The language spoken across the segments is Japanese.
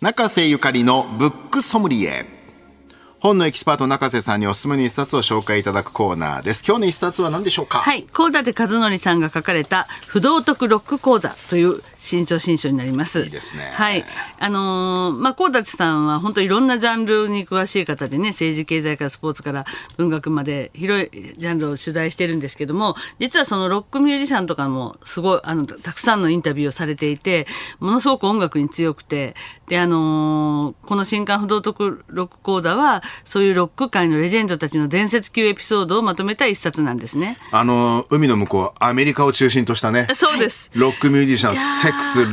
中瀬ゆかりのブックソムリエ。本のエキスパート中瀬さんにおすすめの一冊を紹介いただくコーナーです。今日の一冊は何でしょうか？はい。高立和則さんが書かれた不道徳ロック講座という新潮新書になります。いいですね。はい。あのーまあ高立さんは本当いろんなジャンルに詳しい方でね政治経済からスポーツから文学まで広いジャンルを取材してるんですけども実はそのロックミュージシャンとかもすごいあのたくさんのインタビューをされていてものすごく音楽に強くてであのーこの新刊不道徳ロック講座はそういうロック界のレジェンドたちの伝説級エピソードをまとめた一冊なんですね。あの海の向こうアメリカを中心としたねそうです。ロックミュージシャンセックス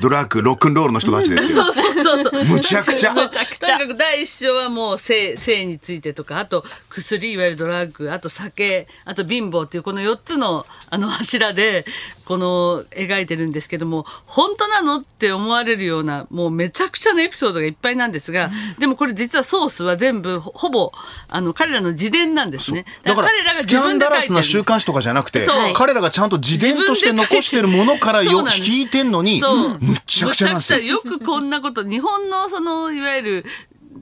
ドラッグロックンロールの人たちですよそうそうそうそう。むちゃくちゃむちゃくちゃ。とにかく第一章はもう性性についてとか、あと薬いわゆるドラッグ、あと酒、あと貧乏っていうこの4つのあの柱でこの描いてるんですけども、本当なのって思われるようなもうめちゃくちゃなエピソードがいっぱいなんですが、でもこれ実はソースは全部ほほぼあの彼らの自伝なんですね。だから彼らがスキャンダラスな週自分で書いてるんです。刊誌とかじゃなくて彼らがちゃんと自伝として残してるものからよそうなんです引いてんのにむっちゃくちゃなんですよ。むちゃくちゃよくこんなこと日本のそのいわゆる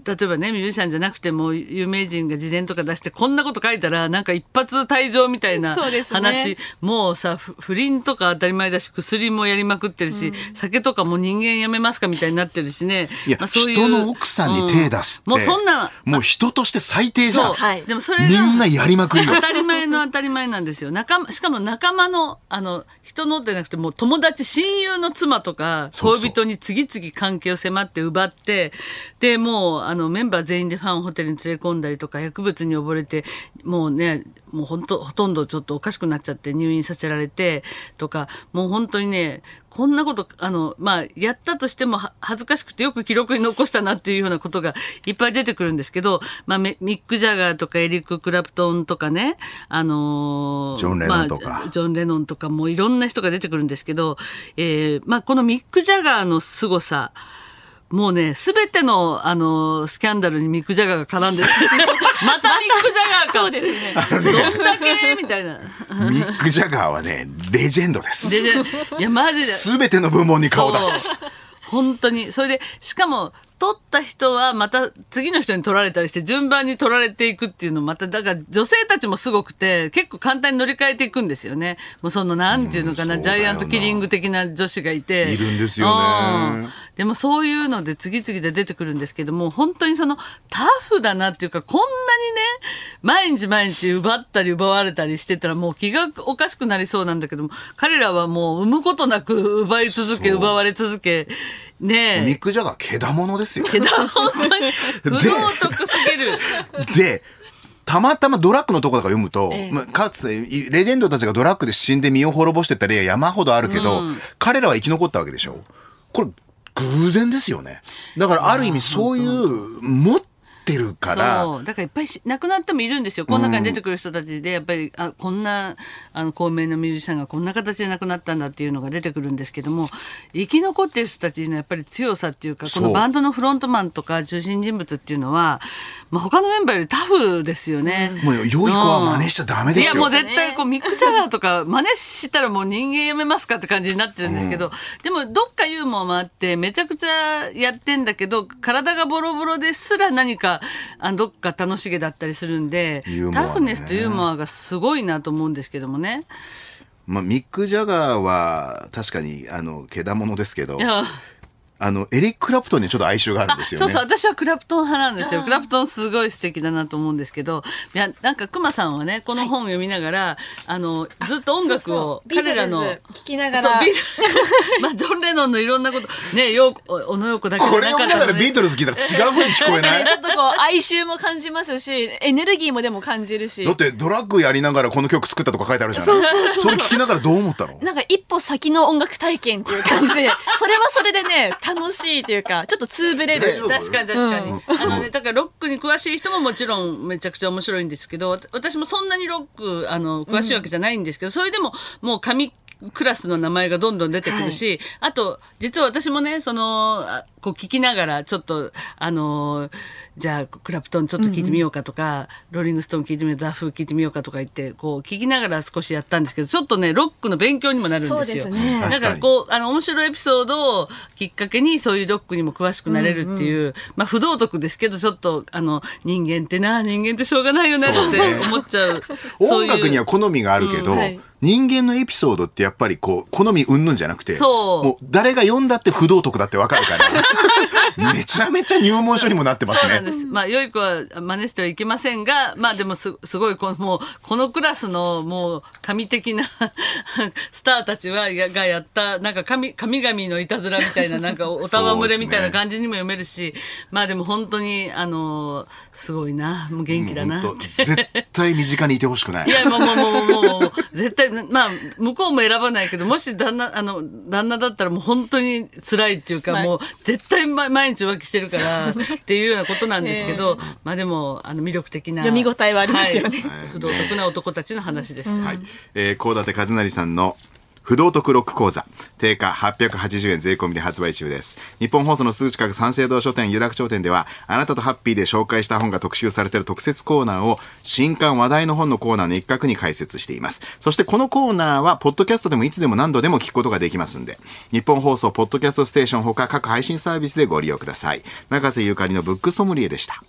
例えばねミュージシャンじゃなくても有名人が事前とか出してこんなこと書いたらなんか一発退場みたいなそうですね。話、もうさふ不倫とか当たり前だし薬もやりまくってるし、酒とかも人間やめますかみたいになってるしね。いや、まあそういう人の奥さんに手出すって、うん。もうそんなもう人として最低じゃん。そう、はい。でもそれがみんなやりまくりよ。当たり前の当たり前なんですよ。仲間しかも仲間のあの人のでなくてもう友達親友の妻とかそうそう。恋人に次々関係を迫って奪ってでもうあのメンバー全員でファンホテルに連れ込んだりとか薬物に溺れてもうねもうほんとほとんどちょっとおかしくなっちゃって入院させられてとかもう本当にねこんなことあのまあやったとしてもは恥ずかしくてよく記録に残したなっていうようなことがいっぱい出てくるんですけど、まあ、メミック・ジャガーとかエリック・クラプトンとかねあのージョンレノンとか。まあジョン・レノンとかもういろんな人が出てくるんですけど、えーまあ、このミック・ジャガーの凄さもうね、すべての、あの、スキャンダルにミック・ジャガーが絡んでる。またミック・ジャガーか。そうですね。どんだけ？みたいな。ミック・ジャガーはねレジェンドですいや、マジで。全ての部門に顔を出す本当に。それで、しかも、取った人はまた次の人に取られたりして順番に取られていくっていうのまただから女性たちもすごくて結構簡単に乗り換えていくんですよね。もうそのなんていうのかな、うんジャイアントキリング的な女子がいて。いるんですよね。うん。でもそういうので次々で出てくるんですけども本当にそのタフだなっていうかこんなにね毎日毎日奪ったり奪われたりしてたらもう気がおかしくなりそうなんだけども彼らはもう産むことなく奪い続け奪われ続けねえ。ミック・ジャガーけだものですよ。けど本当に。不道徳すぎる。でたまたまドラッグのところとか読むと、ええ。まあ、かつていレジェンドたちがドラッグで死んで身を滅ぼしてった例は山ほどあるけど、彼らは生き残ったわけでしょ。これ偶然ですよね。だからある意味そういう持ってるから。そう。だからいっぱいし亡くなってもいるんですよ。この中に出てくる人たちでやっぱりあこんなあの高名のミュージシャンがこんな形で亡くなったんだっていうのが出てくるんですけども生き残ってる人たちのやっぱり強さっていうかこのバンドのフロントマンとか中心人物っていうのは、まあ、他のメンバーよりタフですよね。もう良い子は真似しちゃダメですよ。いやもう絶対こうミック・ジャガーとか真似したらもう人間やめますかって感じになってるんですけど、でもどっかユーモアもあってめちゃくちゃやってんだけど体がボロボロですら何かあどっか楽しげだったりするんで、ねタフネスとユーモアがすごいなと思うんですけどもね。まあ、ミック・ジャガーは確かにあのけだものですけどあのエリック・クラプトンにちょっと哀愁があるんですよね。そうそう。私はクラプトン派なんですよ。クラプトンすごい素敵だなと思うんですけど。いやなんかクマさんはねこの本を読みながら、あのずっと音楽を彼らのビートルズ聴きながら。そうビート まあジョン・レノンのいろんなことねよう小野洋子だけじゃこれを見ながらなかったのねビートルズ聞いたら違う風に聞こえない？ね ちょっとこう哀愁も感じますしエネルギーもでも感じるし。だってドラッグやりながらこの曲作ったとか書いてあるじゃない？それ聞きながらどう思ったの？なんか一歩先の音楽体験っていう感じで。それはそれでね楽しいというかちょっとつぶれる確かに確かに、あのねだからロックに詳しい人ももちろんめちゃくちゃ面白いんですけどわ私もそんなにロックあの詳しいわけじゃないんですけど、それでももう神クラスの名前がどんどん出てくるし、あと実は私もねそのあこう聞きながらちょっとあのーじゃあクラプトンちょっと聞いてみようかとか、ローリングストーン聞いてみようザ・フー聞いてみようかとか言ってこう聞きながら少しやったんですけどちょっとねロックの勉強にもなるんですよ。そうですね。だからこうあの面白いエピソードをきっかけにそういうロックにも詳しくなれるっていう、まあ不道徳ですけどちょっとあの人間ってな人間ってしょうがないよねって思っちゃ う。音楽には好みがあるけど、うん。はい人間のエピソードってやっぱりこう、好み云々じゃなくて、そうもう誰が読んだって不道徳だってわかるから、めちゃめちゃ入門書にもなってますねそうなんで。す。まあ、良い子は真似してはいけませんが、まあでもす、すごい、この、もう、このクラスの、もう、神的な スターたちは、やがやった、なんか神、神々のいたずらみたいな、なんか、おたわむれみたいな感じにも読めるし、まあでも本当に、あの、すごいな、もう元気だなって。絶対身近にいてほしくないい。や、もう、もう、もう、もう絶対、まあ、向こうも選ばないけど、もし旦那、あの、旦那だったらもう本当に辛いっていうか、はいもう、絶対ま毎日浮気してるから、っていうようなことなんですけど、まあでも、あの、魅力的な。読み応えはありますよねはい不道徳な男たちの話です。はい。えー、高立和成さんの不道徳ロック講座。定価880円税込みで発売中です。日本放送のすぐ近く三省堂書店有楽町店では、あなたとハッピーで紹介した本が特集されている特設コーナーを、新刊話題の本のコーナーの一角に開設しています。そしてこのコーナーは、ポッドキャストでもいつでも何度でも聞くことができますんで、日本放送ポッドキャストステーションほか各配信サービスでご利用ください。中瀬ゆかりのブックソムリエでした。